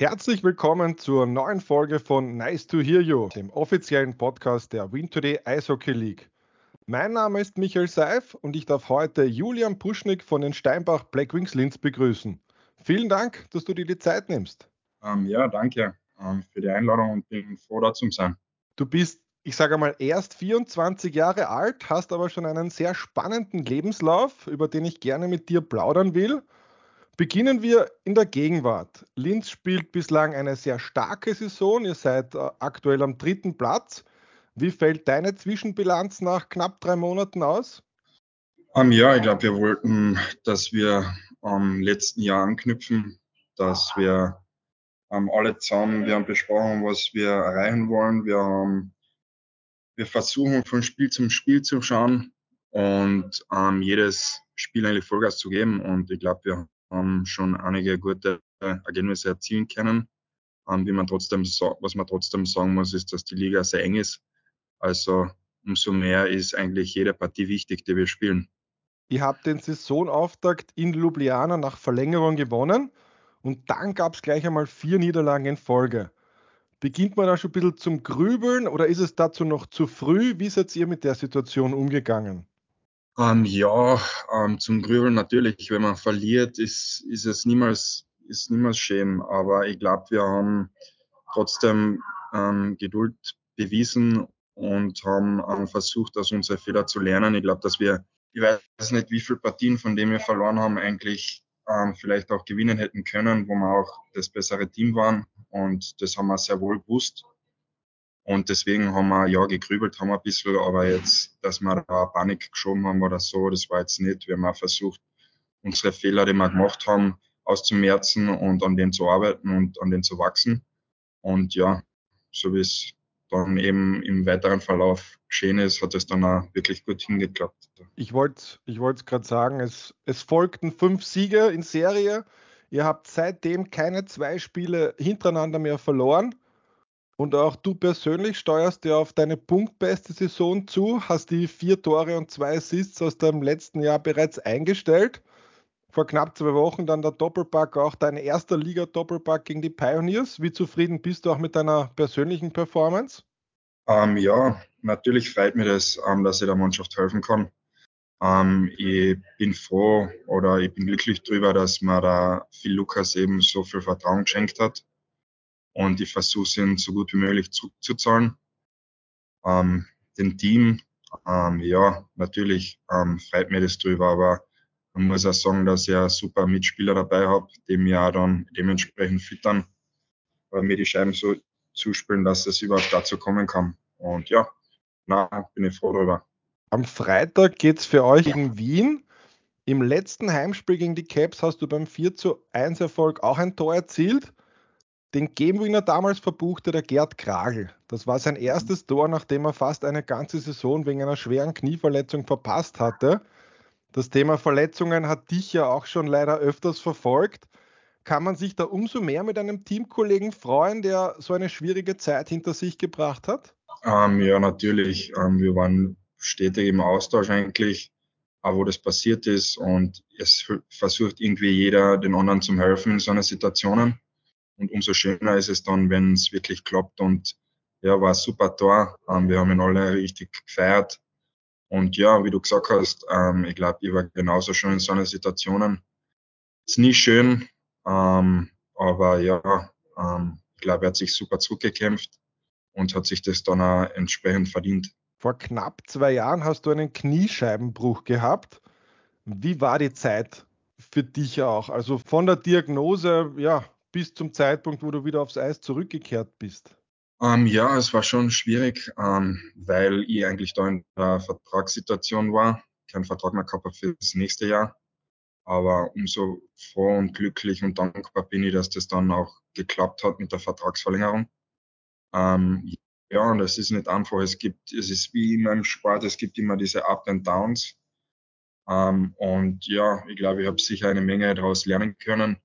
Herzlich willkommen zur neuen Folge von Nice to Hear You, dem offiziellen Podcast der Win Today Eishockey League. Mein Name ist Michael Seif und ich darf heute Julian Puschnik von den Steinbach Blackwings Linz begrüßen. Vielen Dank, dass du dir die Zeit nimmst. Ähm, ja, danke ähm, für die Einladung und bin froh, da zu sein. Du bist, ich sage mal, erst 24 Jahre alt, hast aber schon einen sehr spannenden Lebenslauf, über den ich gerne mit dir plaudern will. Beginnen wir in der Gegenwart. Linz spielt bislang eine sehr starke Saison. Ihr seid äh, aktuell am dritten Platz. Wie fällt deine Zwischenbilanz nach knapp drei Monaten aus? Um, ähm, ja, ich glaube, wir wollten, dass wir am letzten Jahr anknüpfen, dass wir um, alle zusammen, wir haben besprochen, was wir erreichen wollen. Wir, haben, wir versuchen von Spiel zum Spiel zu schauen und ähm, jedes Spiel eigentlich Vollgas zu geben. Und ich glaube, wir ähm, schon einige gute Ergebnisse erzielen können. Ähm, wie man trotzdem, was man trotzdem sagen muss, ist, dass die Liga sehr eng ist. Also umso mehr ist eigentlich jede Partie wichtig, die wir spielen. Ihr habt den Saisonauftakt in Ljubljana nach Verlängerung gewonnen und dann gab es gleich einmal vier Niederlagen in Folge. Beginnt man da schon ein bisschen zum Grübeln oder ist es dazu noch zu früh? Wie seid ihr mit der Situation umgegangen? Ähm, ja, ähm, zum Grübeln natürlich. Wenn man verliert, ist, ist es niemals, ist niemals schön. Aber ich glaube, wir haben trotzdem ähm, Geduld bewiesen und haben ähm, versucht, aus unseren Fehler zu lernen. Ich glaube, dass wir, ich weiß nicht, wie viele Partien, von denen wir verloren haben, eigentlich ähm, vielleicht auch gewinnen hätten können, wo wir auch das bessere Team waren. Und das haben wir sehr wohl gewusst. Und deswegen haben wir ja gegrübelt, haben wir ein bisschen, aber jetzt, dass wir da Panik geschoben haben oder so, das war jetzt nicht. Wir haben auch versucht, unsere Fehler, die wir gemacht haben, auszumerzen und an denen zu arbeiten und an denen zu wachsen. Und ja, so wie es dann eben im weiteren Verlauf geschehen ist, hat es dann auch wirklich gut hingeklappt. Ich wollte ich es gerade sagen, es, es folgten fünf Siege in Serie. Ihr habt seitdem keine zwei Spiele hintereinander mehr verloren. Und auch du persönlich steuerst ja auf deine punktbeste Saison zu, hast die vier Tore und zwei Assists aus dem letzten Jahr bereits eingestellt. Vor knapp zwei Wochen dann der Doppelpack, auch dein erster Liga-Doppelpack gegen die Pioneers. Wie zufrieden bist du auch mit deiner persönlichen Performance? Ähm, ja, natürlich freut mich das, ähm, dass ich der Mannschaft helfen kann. Ähm, ich bin froh oder ich bin glücklich darüber, dass mir da Phil Lukas eben so viel Vertrauen geschenkt hat und ich versuche ihnen so gut wie möglich zurückzuzahlen. Ähm, dem Team, ähm, ja, natürlich ähm, freut mich das drüber, aber man muss auch sagen, dass ich einen super Mitspieler dabei habe, die mir auch dann dementsprechend füttern, weil mir die Scheiben so zuspielen, dass es überhaupt dazu kommen kann. Und ja, na, bin ich froh darüber. Am Freitag geht es für euch gegen Wien. Im letzten Heimspiel gegen die Caps hast du beim 4 zu 1 Erfolg auch ein Tor erzielt. Den Gamewinner damals verbuchte der Gerd Kragel. Das war sein erstes Tor, nachdem er fast eine ganze Saison wegen einer schweren Knieverletzung verpasst hatte. Das Thema Verletzungen hat dich ja auch schon leider öfters verfolgt. Kann man sich da umso mehr mit einem Teamkollegen freuen, der so eine schwierige Zeit hinter sich gebracht hat? Ähm, ja, natürlich. Ähm, wir waren stetig im Austausch eigentlich, auch wo das passiert ist. Und es versucht irgendwie jeder, den anderen zu helfen in so einer Situationen. Und umso schöner ist es dann, wenn es wirklich klappt. Und ja, war ein super Tor. Ähm, wir haben ihn alle richtig gefeiert. Und ja, wie du gesagt hast, ähm, ich glaube, ich war genauso schon in so einer Situationen. Ist nie schön, ähm, aber ja, ich glaube, er hat sich super zurückgekämpft und hat sich das dann auch entsprechend verdient. Vor knapp zwei Jahren hast du einen Kniescheibenbruch gehabt. Wie war die Zeit für dich auch? Also von der Diagnose, ja, bis zum Zeitpunkt, wo du wieder aufs Eis zurückgekehrt bist? Ähm, ja, es war schon schwierig, ähm, weil ich eigentlich da in der Vertragssituation war, keinen Vertrag mehr gehabt für das nächste Jahr. Aber umso froh und glücklich und dankbar bin ich, dass das dann auch geklappt hat mit der Vertragsverlängerung. Ähm, ja, und es ist nicht einfach. Es gibt, es ist wie in meinem Sport, es gibt immer diese Up and Downs. Ähm, und ja, ich glaube, ich habe sicher eine Menge daraus lernen können.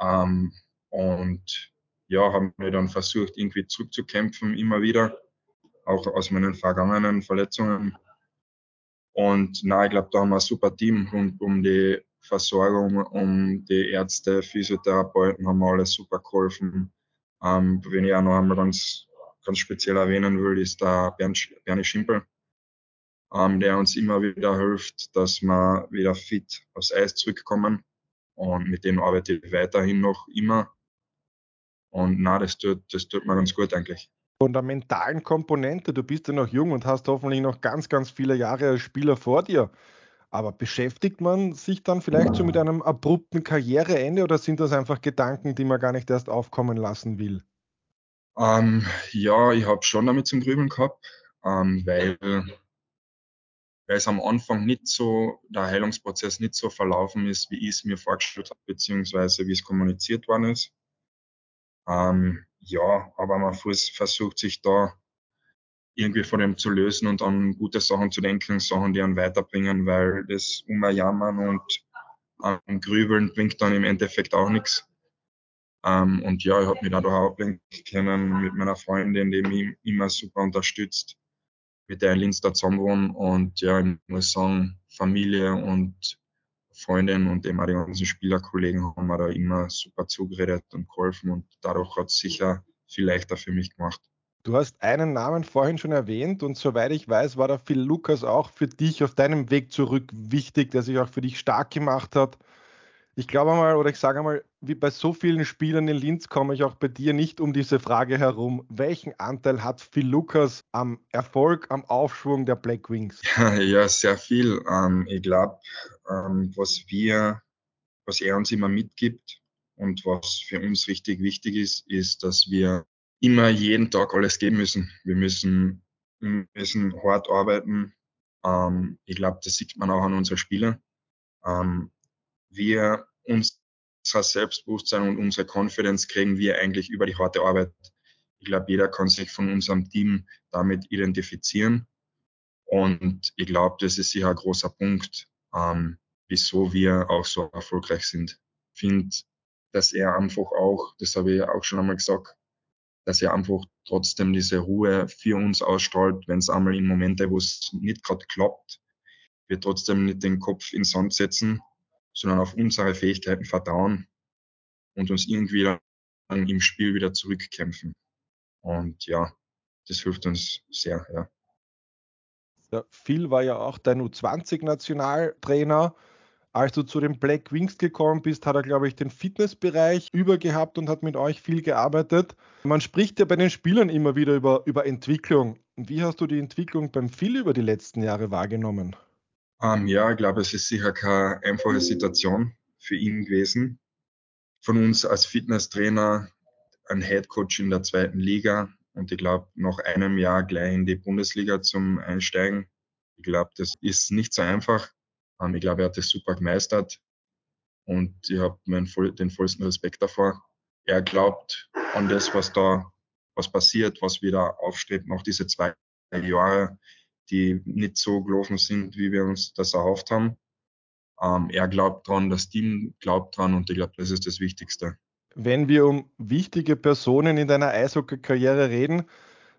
Ähm, und ja, haben wir dann versucht, irgendwie zurückzukämpfen, immer wieder, auch aus meinen vergangenen Verletzungen. Und na, ich glaube, da haben wir ein super Team rund um die Versorgung um die Ärzte, Physiotherapeuten haben alles super geholfen. Ähm, wenn ich auch noch einmal ganz, ganz speziell erwähnen will, ist der Bernie Schimpel, ähm, der uns immer wieder hilft, dass wir wieder fit aufs Eis zurückkommen. Und mit dem arbeite ich weiterhin noch immer. Und na, das tut, das tut mir ganz gut eigentlich. Von der mentalen Komponente, du bist ja noch jung und hast hoffentlich noch ganz, ganz viele Jahre als Spieler vor dir. Aber beschäftigt man sich dann vielleicht so mit einem abrupten Karriereende oder sind das einfach Gedanken, die man gar nicht erst aufkommen lassen will? Ähm, ja, ich habe schon damit zum Grübeln gehabt, ähm, weil, weil es am Anfang nicht so, der Heilungsprozess nicht so verlaufen ist, wie ich es mir vorgestellt habe, beziehungsweise wie es kommuniziert worden ist. Ähm, ja, aber man versucht sich da irgendwie von dem zu lösen und an gute Sachen zu denken, Sachen, die einen weiterbringen, weil das Umjammern und ähm, Grübeln bringt dann im Endeffekt auch nichts. Ähm, und ja, ich habe mich da auch können mit meiner Freundin, die mich immer super unterstützt, mit der in Linz da zusammen Und ja, ich muss sagen, Familie und Freundin und eben auch die ganzen Spielerkollegen haben mir da immer super zugeredet und geholfen und dadurch hat es sicher viel leichter für mich gemacht. Du hast einen Namen vorhin schon erwähnt und soweit ich weiß, war der Phil Lukas auch für dich auf deinem Weg zurück wichtig, der sich auch für dich stark gemacht hat. Ich glaube mal, oder ich sage mal, wie bei so vielen Spielern in Linz komme ich auch bei dir nicht um diese Frage herum. Welchen Anteil hat Phil Lukas am Erfolg, am Aufschwung der Black Wings? Ja, sehr viel. Ähm, ich glaube, ähm, was wir, was er uns immer mitgibt und was für uns richtig wichtig ist, ist, dass wir immer jeden Tag alles geben müssen. Wir müssen, müssen hart arbeiten. Ähm, ich glaube, das sieht man auch an unseren Spielern. Wir unser Selbstbewusstsein und unsere Confidence kriegen wir eigentlich über die harte Arbeit. Ich glaube, jeder kann sich von unserem Team damit identifizieren. Und ich glaube, das ist sicher ein großer Punkt, ähm, wieso wir auch so erfolgreich sind. Ich finde, dass er einfach auch, das habe ich auch schon einmal gesagt, dass er einfach trotzdem diese Ruhe für uns ausstrahlt, wenn es einmal in Momente, wo es nicht gerade klappt, wir trotzdem nicht den Kopf ins Sand setzen, sondern auf unsere Fähigkeiten vertrauen und uns irgendwie dann im Spiel wieder zurückkämpfen. Und ja, das hilft uns sehr, ja. ja Phil war ja auch dein U20-Nationaltrainer. Als du zu den Black Wings gekommen bist, hat er, glaube ich, den Fitnessbereich übergehabt und hat mit euch viel gearbeitet. Man spricht ja bei den Spielern immer wieder über, über Entwicklung. Wie hast du die Entwicklung beim Phil über die letzten Jahre wahrgenommen? Ähm, ja, ich glaube, es ist sicher keine einfache Situation für ihn gewesen. Von uns als Fitnesstrainer ein Headcoach in der zweiten Liga und ich glaube, nach einem Jahr gleich in die Bundesliga zum Einsteigen. Ich glaube, das ist nicht so einfach. Ähm, ich glaube, er hat das super gemeistert und ich habe den vollsten Respekt davor. Er glaubt an das, was da was passiert, was wieder aufstrebt nach diese zwei Jahre, die nicht so gelaufen sind, wie wir uns das erhofft haben. Ähm, er glaubt dran, das Team glaubt dran und ich glaube, das ist das Wichtigste. Wenn wir um wichtige Personen in deiner Eishockey-Karriere reden,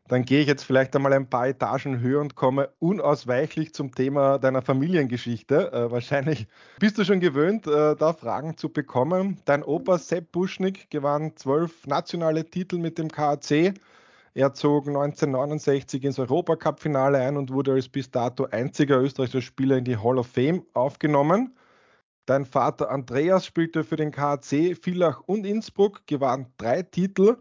dann gehe ich jetzt vielleicht einmal ein paar Etagen höher und komme unausweichlich zum Thema deiner Familiengeschichte. Äh, wahrscheinlich bist du schon gewöhnt, äh, da Fragen zu bekommen. Dein Opa Sepp Buschnick gewann zwölf nationale Titel mit dem KAC. Er zog 1969 ins Europacup-Finale ein und wurde als bis dato einziger österreichischer Spieler in die Hall of Fame aufgenommen. Dein Vater Andreas spielte für den KAC, Villach und Innsbruck, gewann drei Titel.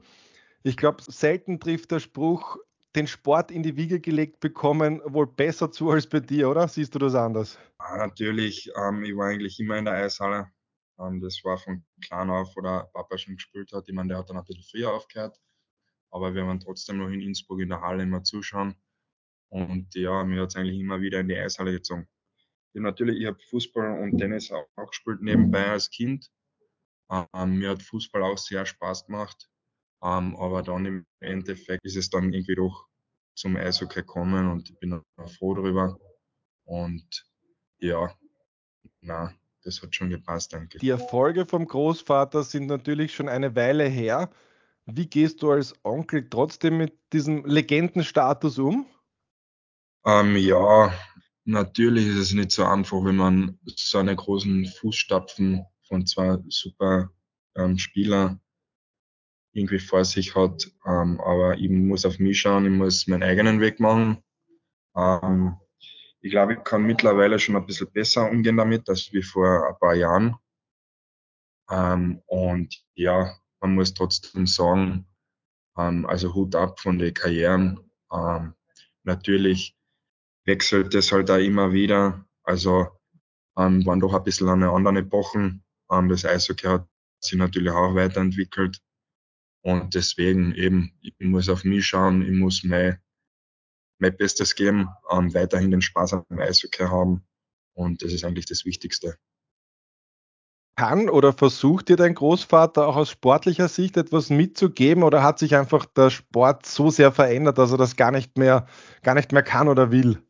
Ich glaube, selten trifft der Spruch, den Sport in die Wiege gelegt bekommen, wohl besser zu als bei dir, oder? Siehst du das anders? Ja, natürlich. Ähm, ich war eigentlich immer in der Eishalle. Ähm, das war von klein auf, wo der Papa schon gespielt hat. Ich meine, der hat dann ein bisschen früher aufgehört. Aber wir waren trotzdem noch in Innsbruck in der Halle immer zuschauen. Und ja, mir hat es eigentlich immer wieder in die Eishalle gezogen. Ja, natürlich, ich habe Fußball und Tennis auch, auch gespielt nebenbei als Kind. Ähm, mir hat Fußball auch sehr Spaß gemacht. Ähm, aber dann im Endeffekt ist es dann irgendwie doch zum Eishockey gekommen und ich bin froh darüber. Und ja, na, das hat schon gepasst, danke. Die Erfolge vom Großvater sind natürlich schon eine Weile her. Wie gehst du als Onkel trotzdem mit diesem Legendenstatus um? Ähm, ja, natürlich ist es nicht so einfach, wenn man so eine großen Fußstapfen von zwei super ähm, Spieler irgendwie vor sich hat. Ähm, aber ich muss auf mich schauen, ich muss meinen eigenen Weg machen. Ähm, ich glaube, ich kann mittlerweile schon ein bisschen besser umgehen damit, als wie vor ein paar Jahren. Ähm, und ja, man muss trotzdem sagen, ähm, also Hut ab von den Karrieren. Ähm, natürlich wechselt es halt auch immer wieder. Also ähm, waren doch ein bisschen eine andere Epochen. Ähm, das Eishockey hat sich natürlich auch weiterentwickelt. Und deswegen eben, ich muss auf mich schauen, ich muss mein, mein Bestes geben, ähm, weiterhin den Spaß am Eishockey haben. Und das ist eigentlich das Wichtigste. Kann oder versucht dir dein Großvater auch aus sportlicher Sicht etwas mitzugeben oder hat sich einfach der Sport so sehr verändert, dass er das gar nicht mehr, gar nicht mehr kann oder will?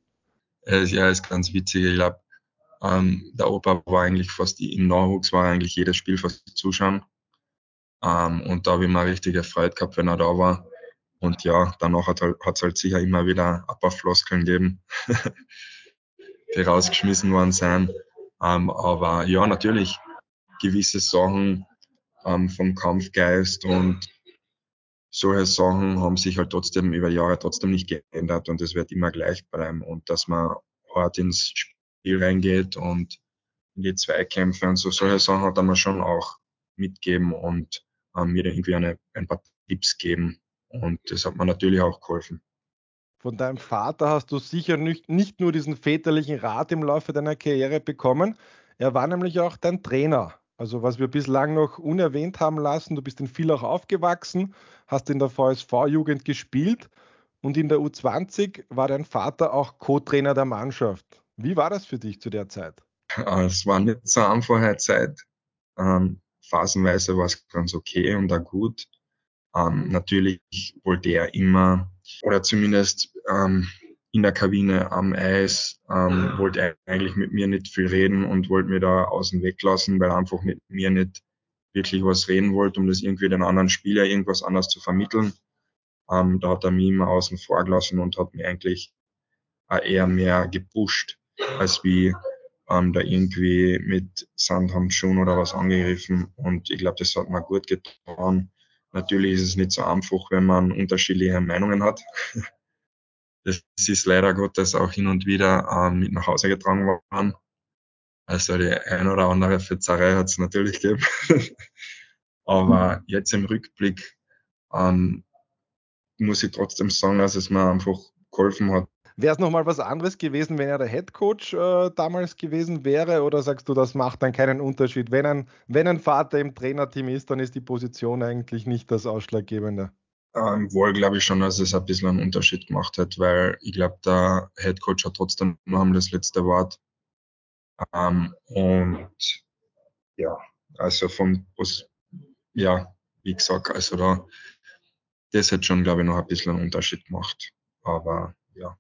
Äh, ja, ist ganz witzig. Ich glaube, ähm, der Opa war eigentlich fast im Nachwuchs, war eigentlich jedes Spiel fast zuschauen. Ähm, und da habe ich mir richtig erfreut gehabt, wenn er da war. Und ja, danach hat es halt, halt sicher immer wieder ein paar Floskeln gegeben, die rausgeschmissen worden sind. Ähm, aber ja, natürlich gewisse Sachen ähm, vom Kampfgeist und solche Sachen haben sich halt trotzdem über Jahre trotzdem nicht geändert und es wird immer gleich bleiben. Und dass man hart ins Spiel reingeht und in die Zweikämpfe und so, solche Sachen hat mir schon auch mitgeben und ähm, mir irgendwie eine, ein paar Tipps geben. Und das hat mir natürlich auch geholfen. Von deinem Vater hast du sicher nicht, nicht nur diesen väterlichen Rat im Laufe deiner Karriere bekommen, er war nämlich auch dein Trainer. Also was wir bislang noch unerwähnt haben lassen, du bist in Villach aufgewachsen, hast in der VSV-Jugend gespielt und in der U20 war dein Vater auch Co-Trainer der Mannschaft. Wie war das für dich zu der Zeit? Es war nicht so eine einfache Zeit. Ähm, phasenweise war es ganz okay und auch gut. Ähm, natürlich wollte er immer, oder zumindest ähm, in der Kabine am Eis, ähm, wollte er eigentlich mit mir nicht viel reden und wollte mir da außen weglassen, weil er einfach mit mir nicht wirklich was reden wollte, um das irgendwie den anderen Spieler irgendwas anderes zu vermitteln. Ähm, da hat er mich immer außen vor gelassen und hat mir eigentlich eher mehr gepusht, als wie ähm, da irgendwie mit Sandhandschuhen oder was angegriffen. Und ich glaube, das hat mir gut getan. Natürlich ist es nicht so einfach, wenn man unterschiedliche Meinungen hat. Das ist leider Gottes auch hin und wieder ähm, mit nach Hause getragen worden. Also die ein oder andere Fetzerei hat es natürlich gegeben. Aber jetzt im Rückblick ähm, muss ich trotzdem sagen, dass es mir einfach geholfen hat, Wäre es nochmal was anderes gewesen, wenn er der Headcoach äh, damals gewesen wäre? Oder sagst du, das macht dann keinen Unterschied? Wenn ein, wenn ein Vater im Trainerteam ist, dann ist die Position eigentlich nicht das Ausschlaggebende. Ähm, wohl glaube ich schon, dass es ein bisschen einen Unterschied gemacht hat, weil ich glaube, der Headcoach hat trotzdem noch das letzte Wort. Ähm, und ja, also vom, ja, wie gesagt, also da, das hat schon, glaube ich, noch ein bisschen einen Unterschied gemacht. Aber ja.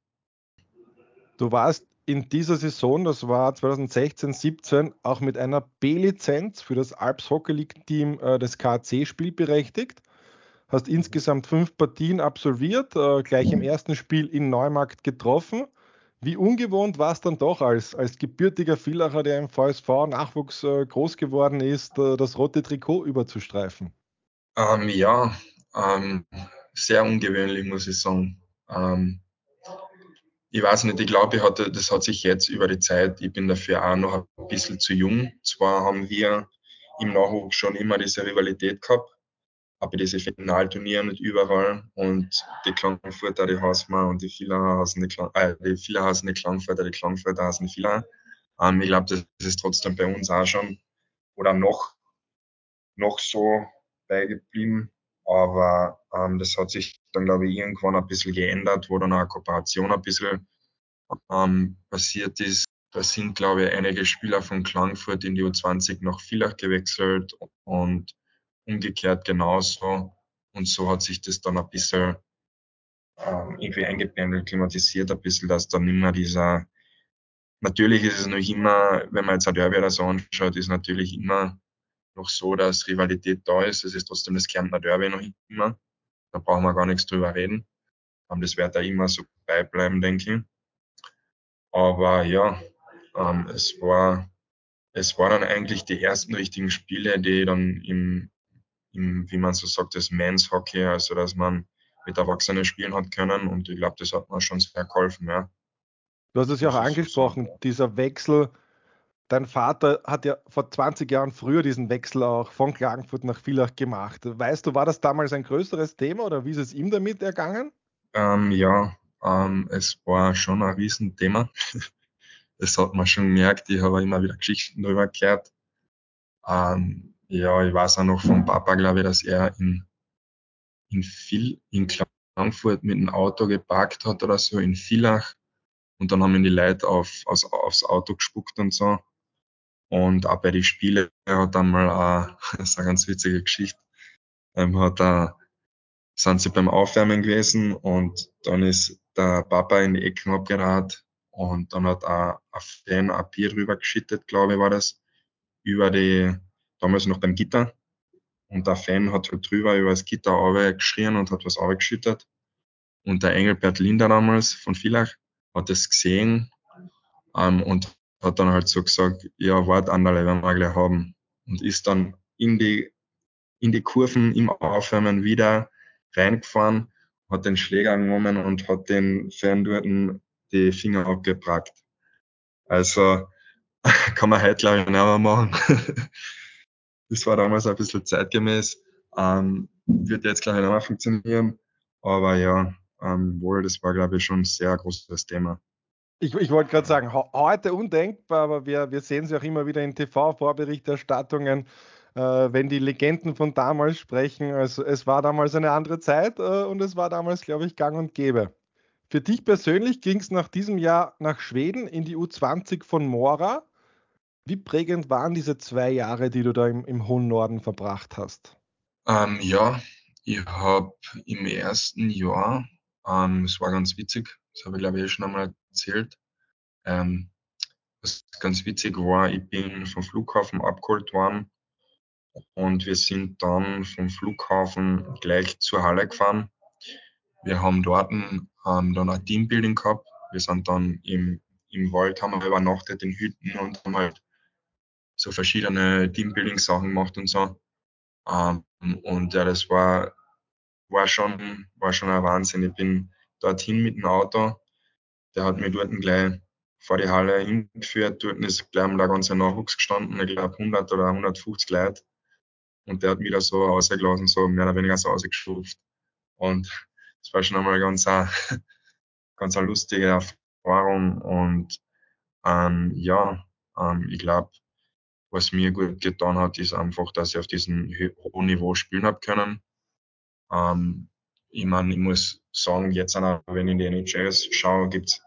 Du warst in dieser Saison, das war 2016, 17, auch mit einer B-Lizenz für das Alps Hockey League Team äh, des KAC spielberechtigt. Hast insgesamt fünf Partien absolviert, äh, gleich im ersten Spiel in Neumarkt getroffen. Wie ungewohnt war es dann doch als, als gebürtiger Villacher, der im VSV-Nachwuchs äh, groß geworden ist, äh, das rote Trikot überzustreifen? Ähm, ja, ähm, sehr ungewöhnlich, muss ich sagen. Ähm, ich weiß nicht, ich glaube, hatte, das hat sich jetzt über die Zeit, ich bin dafür auch noch ein bisschen zu jung. Zwar haben wir im Nachwuchs schon immer diese Rivalität gehabt, aber diese Finalturniere nicht überall und die Klagenfurter, die wir und die Villacher hassen die, Klang, äh, die Villacher hassen die Klagenfurter, die Klagenfurter hassen die Villacher. Ähm, ich glaube, das ist trotzdem bei uns auch schon oder noch, noch so beigeblieben. Aber ähm, das hat sich dann, glaube ich, irgendwann ein bisschen geändert, wo dann auch Kooperation ein bisschen ähm, passiert ist. Da sind, glaube ich, einige Spieler von Klangfurt in die U20 nach Villach gewechselt und umgekehrt genauso. Und so hat sich das dann ein bisschen ähm, irgendwie eingependelt, klimatisiert ein bisschen, dass dann immer dieser, natürlich ist es noch immer, wenn man jetzt ein Derby oder so anschaut, ist natürlich immer noch so, dass Rivalität da ist. Es ist trotzdem das Kärntner Derby noch immer. Da brauchen wir gar nichts drüber reden. Das wird da immer so beibleiben, denke ich. Aber ja, ähm, es war es waren dann eigentlich die ersten richtigen Spiele, die dann im, im wie man so sagt, das Men's Hockey, also dass man mit Erwachsenen spielen hat können und ich glaube, das hat mir schon sehr geholfen, ja. Du hast es ja auch angesprochen, dieser Wechsel. Dein Vater hat ja vor 20 Jahren früher diesen Wechsel auch von Klagenfurt nach Villach gemacht. Weißt du, war das damals ein größeres Thema oder wie ist es ihm damit ergangen? Ähm, ja, ähm, es war schon ein Riesenthema. das hat man schon gemerkt. Ich habe immer wieder Geschichten darüber gehört. Ähm, ja, ich weiß auch noch vom Papa, glaube ich, dass er in, in, viel, in Klagenfurt mit dem Auto geparkt hat oder so, in Villach. Und dann haben ihn die Leute auf, aufs, aufs Auto gespuckt und so. Und auch bei den Spielen hat dann mal, auch, das ist eine ganz witzige Geschichte, ähm, hat er, sind sie beim Aufwärmen gewesen und dann ist der Papa in die Ecken abgerat und dann hat auch ein Fan ein Bier drüber geschüttet, glaube ich, war das, über die, damals noch beim Gitter. Und der Fan hat halt drüber über das Gitter geschrien und hat was geschüttet. Und der Engelbert Linder damals von Villach hat das gesehen ähm, und hat dann halt so gesagt, ja, wart anderle, werden wir gleich haben. Und ist dann in die, in die Kurven im Aufwärmen wieder reingefahren, hat den Schläger genommen und hat den Fan dort die Finger abgebrackt. Also kann man heute, glaube ich, nicht mehr machen. das war damals ein bisschen zeitgemäß. Ähm, wird jetzt, glaube ich, mehr funktionieren. Aber ja, ähm, wohl, das war, glaube ich, schon ein sehr großes Thema. Ich, ich wollte gerade sagen, heute undenkbar, aber wir, wir sehen sie auch immer wieder in TV-Vorberichterstattungen, äh, wenn die Legenden von damals sprechen. Also es war damals eine andere Zeit äh, und es war damals, glaube ich, gang und gäbe. Für dich persönlich ging es nach diesem Jahr nach Schweden in die U20 von Mora. Wie prägend waren diese zwei Jahre, die du da im, im hohen Norden verbracht hast? Ähm, ja, ich habe im ersten Jahr, ähm, es war ganz witzig, das habe ich glaube ich eh schon einmal erzählt, ähm, was ganz witzig war, ich bin vom Flughafen abgeholt worden und wir sind dann vom Flughafen gleich zur Halle gefahren. Wir haben dort ähm, dann ein Teambuilding gehabt. Wir sind dann im, im Wald, haben wir übernachtet in Hütten und haben halt so verschiedene Teambuilding-Sachen gemacht und so. Ähm, und ja, das war, war schon, war schon ein Wahnsinn. Ich bin dorthin mit dem Auto. Der hat mir dort gleich vor die Halle hingeführt. Dort ist gleich der ganze Nachwuchs gestanden. Ich glaube 100 oder 150 Leute. Und der hat mich da so rausgelassen, so mehr oder weniger so rausgestuft. Und das war schon einmal ganz, eine, ganz eine lustige Erfahrung. Und ähm, ja, ähm, ich glaube, was mir gut getan hat, ist einfach, dass ich auf diesem hohen Niveau spielen habe können. Ähm, ich meine, ich muss sagen, jetzt, wenn ich in die NHS schaue, gibt es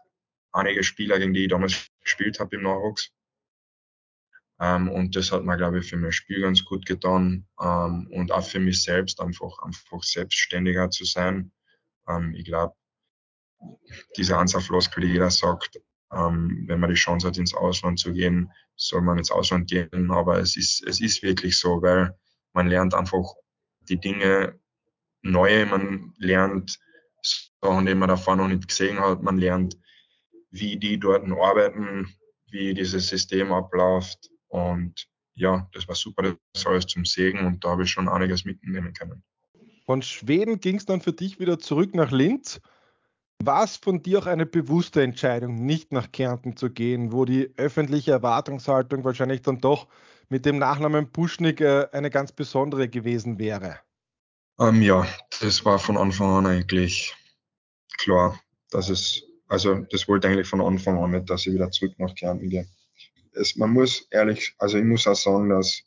einige Spieler, gegen die ich damals gespielt habe im Nachwuchs. Ähm, und das hat mir, glaube ich, für mein Spiel ganz gut getan ähm, und auch für mich selbst einfach, einfach selbstständiger zu sein. Ähm, ich glaube, diese Ansatzfloskel, die jeder sagt, ähm, wenn man die Chance hat, ins Ausland zu gehen, soll man ins Ausland gehen. Aber es ist, es ist wirklich so, weil man lernt einfach die Dinge neu, man lernt Sachen, die man davor noch nicht gesehen hat, man lernt, wie die dort arbeiten, wie dieses System abläuft. Und ja, das war super, das alles zum Segen und da habe ich schon einiges mitnehmen können. Von Schweden ging es dann für dich wieder zurück nach Linz. War es von dir auch eine bewusste Entscheidung, nicht nach Kärnten zu gehen, wo die öffentliche Erwartungshaltung wahrscheinlich dann doch mit dem Nachnamen Buschnick äh, eine ganz besondere gewesen wäre? Ähm, ja, das war von Anfang an eigentlich klar, dass es, also das wollte eigentlich von Anfang an nicht, dass ich wieder zurück nach Kärnten gehe. Es, man muss ehrlich, also ich muss auch sagen, dass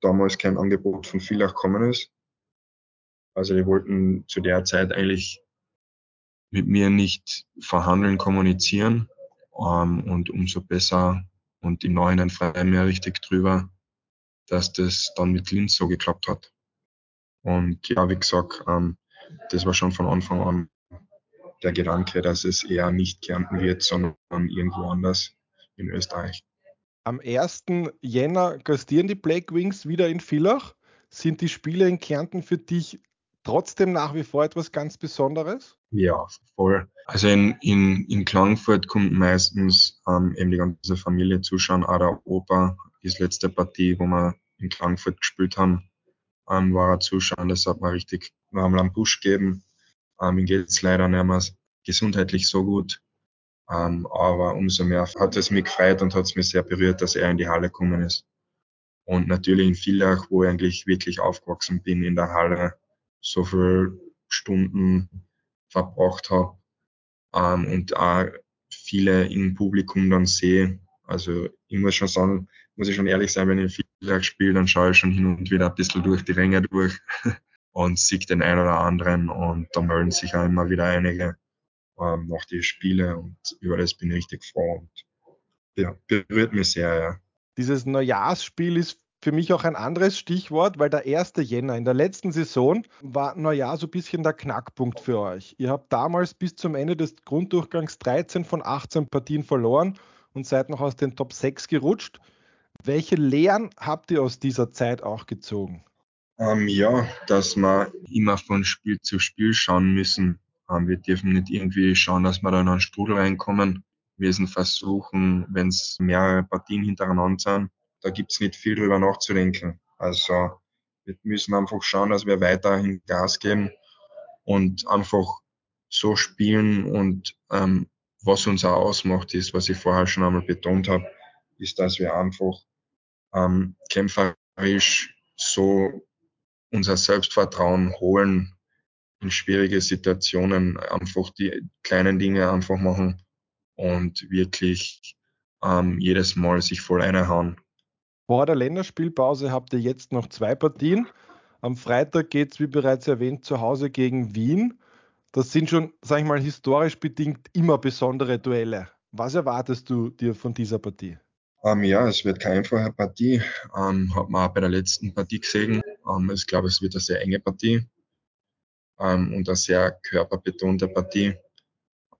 damals kein Angebot von Villach gekommen ist. Also die wollten zu der Zeit eigentlich mit mir nicht verhandeln, kommunizieren. Ähm, und umso besser und im Nachhinein freue mich richtig drüber, dass das dann mit Linz so geklappt hat. Und ja, wie gesagt, ähm, das war schon von Anfang an der Gedanke, dass es eher nicht Kärnten wird, sondern irgendwo anders in Österreich. Am 1. Jänner gastieren die Black Wings wieder in Villach. Sind die Spiele in Kärnten für dich trotzdem nach wie vor etwas ganz Besonderes? Ja, voll. Also in, in, in Klagenfurt kommt meistens ähm, eben die ganze Familie zuschauen. Auch der Opa, die letzte Partie, wo wir in Klagenfurt gespielt haben, ähm, war er zuschauen. Das hat mir richtig, haben einen Busch gegeben. Ähm, ihm geht es leider nicht mehr gesundheitlich so gut. Ähm, aber umso mehr hat es mich gefreut und hat es mich sehr berührt, dass er in die Halle gekommen ist. Und natürlich in Villach, wo ich eigentlich wirklich aufgewachsen bin in der Halle, so viele Stunden verbracht habe ähm, und auch viele im Publikum dann sehe. Also ich muss schon sagen, muss ich schon ehrlich sein, wenn ich Villach spiele, dann schaue ich schon hin und wieder ein bisschen durch die Ränge durch und sehe den einen oder anderen und da melden sich auch immer wieder einige ähm, nach die Spiele und über das bin ich richtig froh und ja, berührt mich sehr, ja. Dieses Neujahrsspiel ist für mich auch ein anderes Stichwort, weil der 1. Jänner in der letzten Saison war Neujahr so ein bisschen der Knackpunkt für euch. Ihr habt damals bis zum Ende des Grunddurchgangs 13 von 18 Partien verloren und seid noch aus den Top 6 gerutscht. Welche Lehren habt ihr aus dieser Zeit auch gezogen? Ähm, ja, dass wir immer von Spiel zu Spiel schauen müssen. Ähm, wir dürfen nicht irgendwie schauen, dass wir da in einen Strudel reinkommen. Wir müssen versuchen, wenn es mehrere Partien hintereinander sind, da gibt's nicht viel drüber nachzudenken. Also wir müssen einfach schauen, dass wir weiterhin Gas geben und einfach so spielen und ähm, was uns auch ausmacht, ist, was ich vorher schon einmal betont habe, ist, dass wir einfach ähm, kämpferisch so unser Selbstvertrauen holen in schwierige Situationen, einfach die kleinen Dinge einfach machen und wirklich ähm, jedes Mal sich voll reinhauen. Vor der Länderspielpause habt ihr jetzt noch zwei Partien. Am Freitag geht es, wie bereits erwähnt, zu Hause gegen Wien. Das sind schon, sag ich mal, historisch bedingt immer besondere Duelle. Was erwartest du dir von dieser Partie? Um, ähm, ja, es wird keine einfache Partie. Um, ähm, hat man auch bei der letzten Partie gesehen. Um, ähm, ich glaube, es wird eine sehr enge Partie und eine sehr körperbetonte Partie.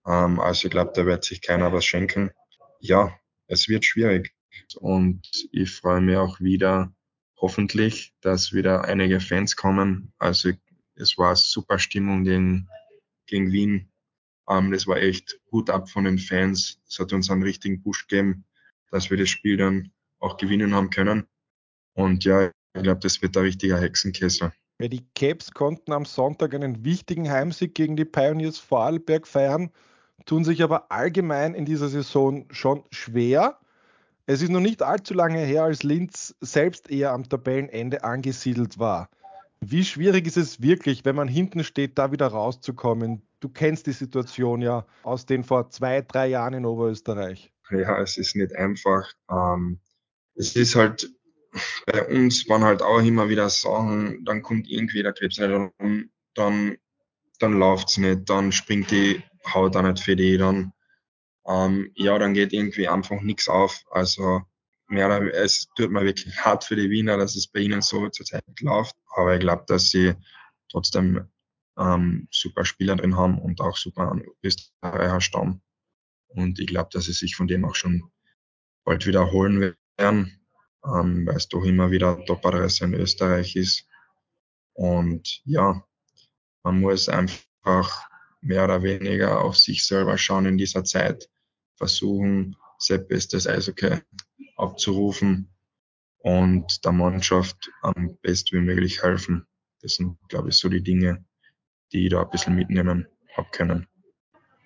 also ich glaube, da wird sich keiner was schenken. Ja, es wird schwierig. Und ich freue mich auch wieder, hoffentlich, dass wieder einige Fans kommen. Also es war super Stimmung gegen, gegen Wien. das war echt gut ab von den Fans. Es hat uns einen richtigen Push gegeben dass wir das Spiel dann auch gewinnen haben können. Und ja, ich glaube, das wird ein richtiger Hexenkessel. Ja, die Caps konnten am Sonntag einen wichtigen Heimsieg gegen die Pioneers Vorarlberg feiern, tun sich aber allgemein in dieser Saison schon schwer. Es ist noch nicht allzu lange her, als Linz selbst eher am Tabellenende angesiedelt war. Wie schwierig ist es wirklich, wenn man hinten steht, da wieder rauszukommen? Du kennst die Situation ja aus den vor zwei, drei Jahren in Oberösterreich ja, es ist nicht einfach. Ähm, es ist halt, bei uns waren halt auch immer wieder Sachen, dann kommt irgendwie der Krebs nicht um, dann, dann läuft's nicht, dann springt die Haut auch nicht für die, dann, ähm, ja, dann geht irgendwie einfach nichts auf. Also, mehr, es tut mir wirklich hart für die Wiener, dass es bei ihnen so zurzeit läuft. Aber ich glaube, dass sie trotzdem ähm, super Spieler drin haben und auch super Österreicher Stamm. Und ich glaube, dass sie sich von dem auch schon bald wiederholen werden, ähm, weil es doch immer wieder Top-Adresse in Österreich ist. Und ja, man muss einfach mehr oder weniger auf sich selber schauen in dieser Zeit, versuchen, sein bestes Eishockey abzurufen und der Mannschaft am besten wie möglich helfen. Das sind, glaube ich, so die Dinge, die ich da ein bisschen mitnehmen habe können.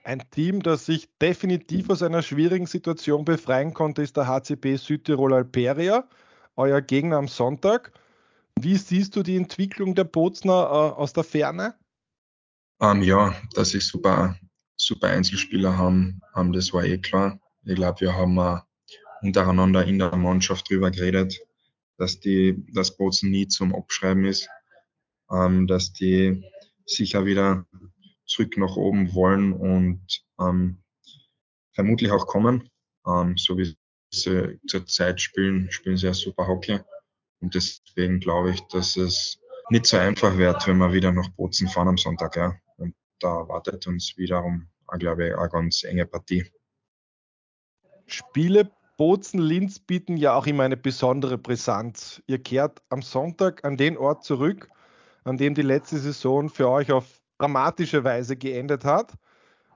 Ein Team, das sich definitiv aus einer schwierigen Situation befreien konnte, ist der HCB Südtirol Alperia, euer Gegner am Sonntag. Wie siehst du die Entwicklung der Bozner äh, aus der Ferne? Um, ähm, ja, dass sie super, super Einzelspieler haben, das war eh klar. Ich glaube, wir haben uh, untereinander in der Mannschaft drüber geredet, dass die, das Bozen nie zum Abschreiben ist, ähm, dass die sicher wieder zurück nach oben wollen und ähm, vermutlich auch kommen. Ähm, so wie sie zurzeit spielen, spielen sie ja super Hockey. Und deswegen glaube ich, dass es nicht so einfach wird, wenn wir wieder nach Bozen fahren am Sonntag. Ja. Und da wartet uns wiederum, glaube ich, eine ganz enge Partie. Spiele Bozen-Linz bieten ja auch immer eine besondere Brisanz. Ihr kehrt am Sonntag an den Ort zurück, an dem die letzte Saison für euch auf dramatische Weise geendet hat.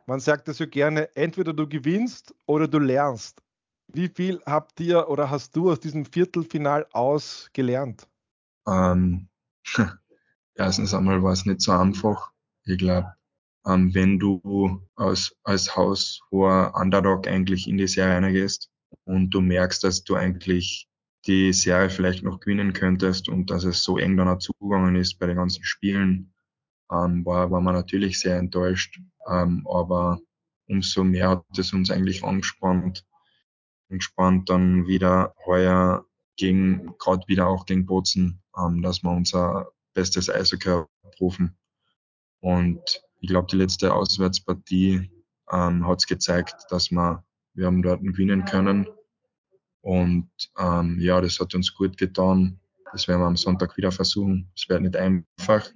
Man sagt das so gerne, entweder du gewinnst oder du lernst. Wie viel habt ihr oder hast du aus diesem Viertelfinal aus gelernt? Ähm, erstens einmal war es nicht so einfach. Ich glaube, ähm, wenn du als, als haushoher Underdog eigentlich in die Serie reingehst und du merkst, dass du eigentlich die Serie vielleicht noch gewinnen könntest und dass es so eng dann zugegangen ist bei den ganzen Spielen, ähm, war, war man natürlich sehr enttäuscht. Ähm, aber umso mehr hat es uns eigentlich angespannt, angespannt dann wieder heuer gegen, gerade wieder auch gegen Bozen, ähm, dass wir unser bestes Eishockey rufen. Und ich glaube, die letzte Auswärtspartie ähm, hat es gezeigt, dass wir, wir haben dort gewinnen können. Und ähm, ja, das hat uns gut getan. Das werden wir am Sonntag wieder versuchen. Es wird nicht einfach,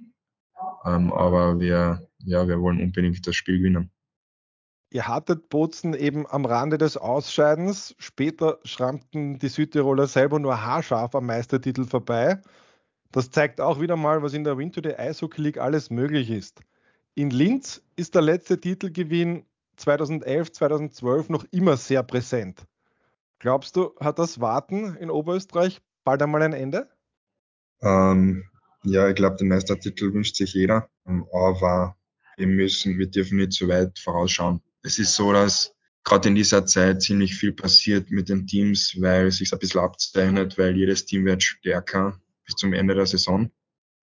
ähm, aber wir, ja, wir wollen unbedingt das Spiel gewinnen. Ihr hattet Bozen eben am Rande des Ausscheidens. Später schrammten die Südtiroler selber nur haarscharf am Meistertitel vorbei. Das zeigt auch wieder mal, was in der Winter Day Eishockey League alles möglich ist. In Linz ist der letzte Titelgewinn 2011, 2012 noch immer sehr präsent. Glaubst du, hat das Warten in Oberösterreich bald einmal ein Ende? Ähm, ja, ich glaube, den Meistertitel wünscht sich jeder, aber wir müssen, wir dürfen nicht zu weit vorausschauen. Es ist so, dass gerade in dieser Zeit ziemlich viel passiert mit den Teams, weil es sich ein bisschen abzeichnet, weil jedes Team wird stärker bis zum Ende der Saison.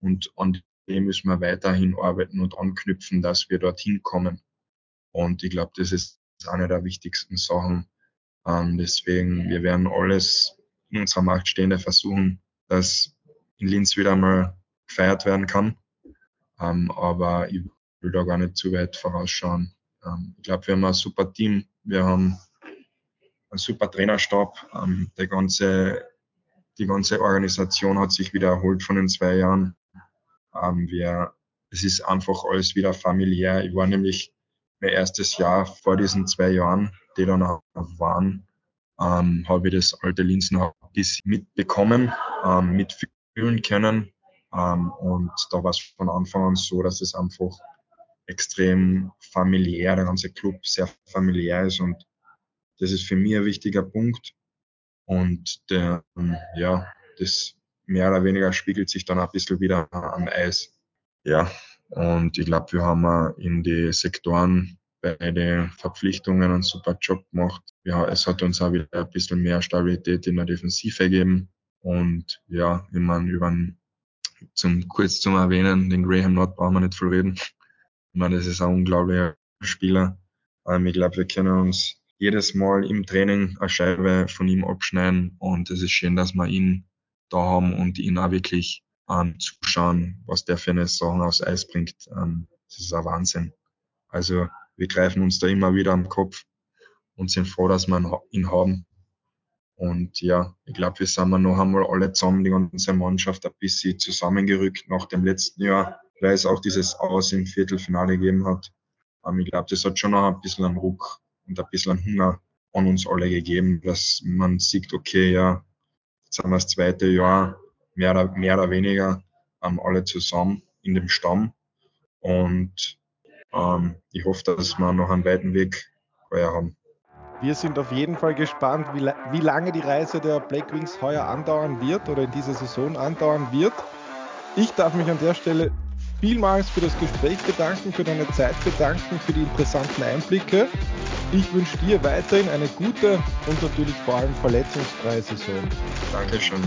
Und an dem müssen wir weiterhin arbeiten und anknüpfen, dass wir dorthin kommen. Und ich glaube, das ist eine der wichtigsten Sachen. Ähm, deswegen, wir werden alles in unserer Macht Stehende versuchen, dass in Linz wieder einmal gefeiert werden kann. Ähm, aber ich will da gar nicht zu weit vorausschauen. Ähm, ich glaube, wir haben ein super Team. Wir haben einen super Trainerstab. Ähm, der ganze, die ganze Organisation hat sich wieder erholt von den zwei Jahren. Ähm, wir, es ist einfach alles wieder familiär. Ich war nämlich mein erstes Jahr vor diesen zwei Jahren, die dann waren, ähm, habe ich das alte Linz noch bisschen mitbekommen, ähm, mitfühlen können. Ähm, und da war es von Anfang an so, dass es einfach extrem familiär, der ganze Club sehr familiär ist und das ist für mich ein wichtiger Punkt. Und der, ja, das mehr oder weniger spiegelt sich dann ein bisschen wieder am Eis. Ja, und ich glaube, wir haben in die Sektoren bei den Verpflichtungen einen super Job gemacht. Ja, es hat uns auch wieder ein bisschen mehr Stabilität in der Defensive gegeben. Und ja, ich meine, über zum kurz zum Erwähnen, den Graham Nord brauchen wir nicht viel reden. Ich meine, das ist ein unglaublicher Spieler. Ähm, ich glaube, wir können uns jedes Mal im Training eine Scheibe von ihm abschneiden und es ist schön, dass wir ihn da haben und ihn auch wirklich ähm, zuschauen, was der für eine Sachen aufs Eis bringt. Ähm, das ist ein Wahnsinn. Also wir greifen uns da immer wieder am Kopf und sind froh, dass wir ihn haben. Und ja, ich glaube, wir sind noch einmal alle zusammen, die ganze Mannschaft, ein bisschen zusammengerückt nach dem letzten Jahr, weil es auch dieses Aus im Viertelfinale gegeben hat. Ähm, ich glaube, das hat schon noch ein bisschen einen Ruck und ein bisschen Hunger an uns alle gegeben, dass man sieht, okay, ja, haben wir das zweite Jahr mehr oder, mehr oder weniger ähm, alle zusammen in dem Stamm. Und ähm, ich hoffe, dass wir noch einen weiten Weg heuer haben. Wir sind auf jeden Fall gespannt, wie, wie lange die Reise der Black Wings heuer andauern wird oder in dieser Saison andauern wird. Ich darf mich an der Stelle vielmals für das Gespräch bedanken, für deine Zeit bedanken, für die interessanten Einblicke. Ich wünsche dir weiterhin eine gute und natürlich vor allem verletzungsfreie Saison. Dankeschön.